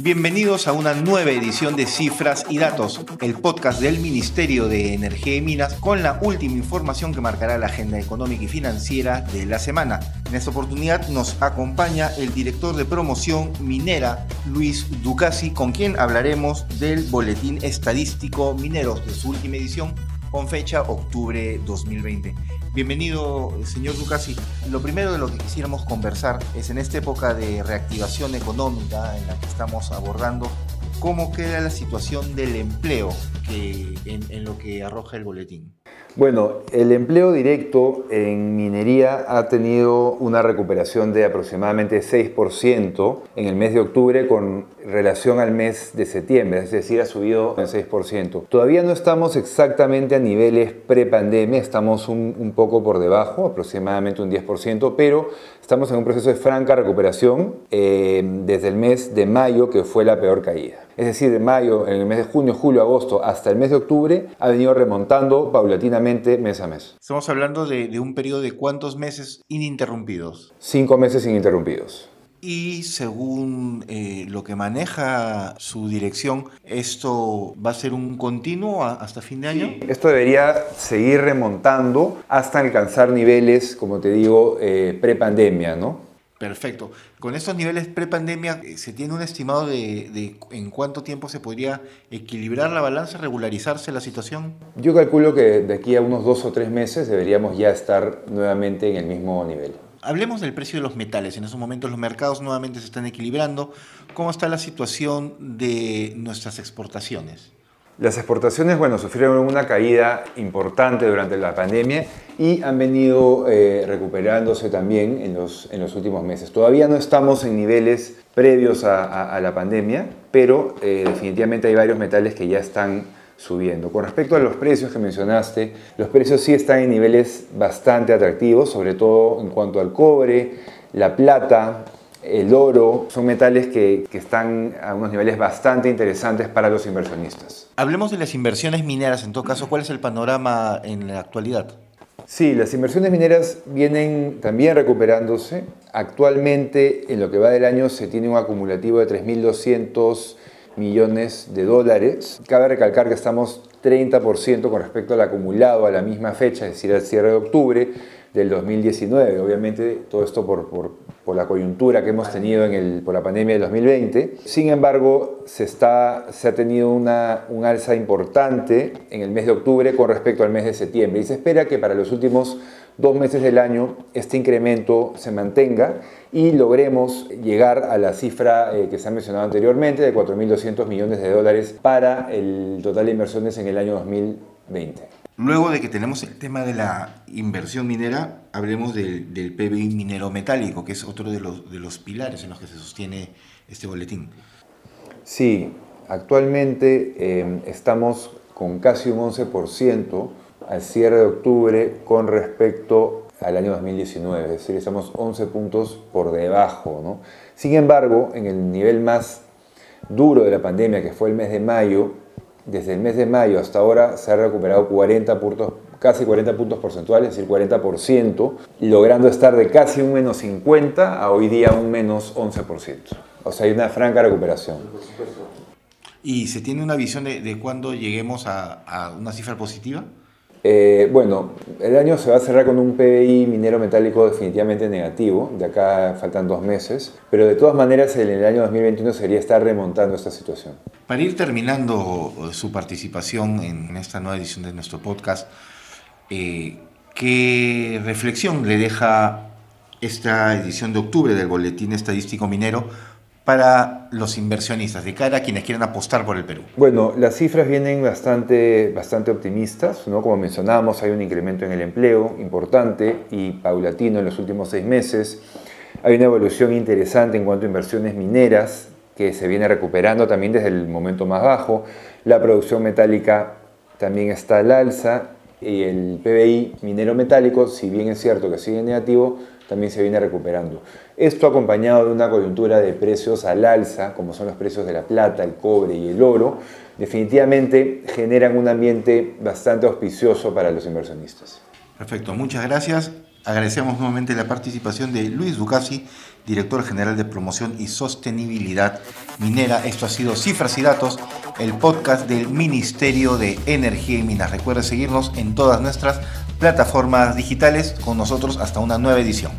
Bienvenidos a una nueva edición de Cifras y Datos, el podcast del Ministerio de Energía y Minas con la última información que marcará la agenda económica y financiera de la semana. En esta oportunidad nos acompaña el director de promoción minera, Luis Ducasi, con quien hablaremos del Boletín Estadístico Mineros de su última edición con fecha octubre 2020. Bienvenido, señor Ducasi. Lo primero de lo que quisiéramos conversar es en esta época de reactivación económica en la que estamos abordando, cómo queda la situación del empleo que, en lo que arroja el boletín. Bueno, el empleo directo en minería ha tenido una recuperación de aproximadamente 6% en el mes de octubre con relación al mes de septiembre, es decir, ha subido en 6%. Todavía no estamos exactamente a niveles pre-pandemia, estamos un, poco por debajo, aproximadamente un 10%, pero estamos en un proceso de franca recuperación eh, desde el mes de mayo, que fue la peor caída. Es decir, de mayo, en el mes de junio, julio, agosto, hasta el mes de octubre, ha venido remontando paulatinamente mes a mes. Estamos hablando de, un periodo de cuántos meses ininterrumpidos. Cinco meses ininterrumpidos. Y según eh, lo que maneja su dirección, ¿esto va a ser un continuo hasta fin de año? Esto debería seguir remontando hasta alcanzar niveles, como te digo, eh, pre-pandemia, ¿no? Perfecto. Con estos niveles pre-pandemia, eh, ¿se tiene un estimado de, en cuánto tiempo se podría equilibrar la balanza, regularizarse la situación? Yo calculo que de aquí a unos dos o tres meses deberíamos ya estar nuevamente en el mismo nivel. Hablemos del precio de los metales. En estos momentos los mercados nuevamente se están equilibrando. ¿Cómo está la situación de nuestras exportaciones? Las exportaciones, bueno, sufrieron una caída importante durante la pandemia y han venido eh, recuperándose también en los, últimos meses. Todavía no estamos en niveles previos a, la pandemia, pero eh, definitivamente hay varios metales que ya están subiendo. Con respecto a los precios que mencionaste, los precios sí están en niveles bastante atractivos, sobre todo en cuanto al cobre, la plata, el oro, son metales que, que, están a unos niveles bastante interesantes para los inversionistas. Hablemos de las inversiones mineras, en todo caso, ¿cuál es el panorama en la actualidad? Sí, las inversiones mineras vienen también recuperándose. Actualmente, en lo que va del año, se tiene un acumulativo de 3.200 millones de dólares. Cabe recalcar que estamos 30% con respecto al acumulado a la misma fecha, es decir, al cierre de octubre del 2019. Obviamente todo esto por, la coyuntura que hemos tenido por la pandemia del 2020. Sin embargo, se, se ha tenido una, un alza importante en el mes de octubre con respecto al mes de septiembre y se espera que para los últimos dos meses del año este incremento se mantenga y logremos llegar a la cifra eh, que se ha mencionado anteriormente de 4.200 millones de dólares para el total de inversiones en el año 2020. Luego de que tenemos el tema de la inversión minera, hablemos del, del PBI minero metálico, que es otro de los, de los pilares en los que se sostiene este boletín. Sí, actualmente eh, estamos con casi un 11% al cierre de octubre con respecto al año 2019, es decir, estamos 11 puntos por debajo. ¿no? Sin embargo, en el nivel más duro de la pandemia, que fue el mes de mayo, desde el mes de mayo hasta ahora se ha recuperado 40 puntos, casi 40 puntos porcentuales, es decir, 40%, logrando estar de casi un menos 50 a hoy día un menos 11%. O sea, hay una franca recuperación. ¿Y se tiene una visión de, de cuándo lleguemos a, a una cifra positiva? Eh, bueno, el año se va a cerrar con un PBI minero metálico definitivamente negativo, de acá faltan dos meses, pero de todas maneras en el año 2021 sería estar remontando esta situación. Para ir terminando eh, su participación en esta nueva edición de nuestro podcast, eh, ¿qué reflexión le deja esta edición de octubre del Boletín Estadístico Minero para los inversionistas, de cara a quienes quieren apostar por el Perú? Bueno, las cifras vienen bastante, bastante optimistas, ¿no? Como mencionábamos, hay un incremento en el empleo importante y paulatino en los últimos seis meses. Hay una evolución interesante en cuanto a inversiones mineras, que se viene recuperando también desde el momento más bajo. La producción metálica también está al alza y el PBI minero metálico, si bien es cierto que sigue negativo, también se viene recuperando. Esto acompañado de una coyuntura de precios al alza, como son los precios de la plata, el cobre y el oro, definitivamente generan un ambiente bastante auspicioso para los inversionistas. Perfecto, muchas gracias. Agradecemos nuevamente la participación de Luis Ducasi, director general de promoción y sostenibilidad minera. Esto ha sido Cifras y Datos, el podcast del Ministerio de Energía y Minas. Recuerde seguirnos en todas nuestras plataformas digitales con nosotros hasta una nueva edición.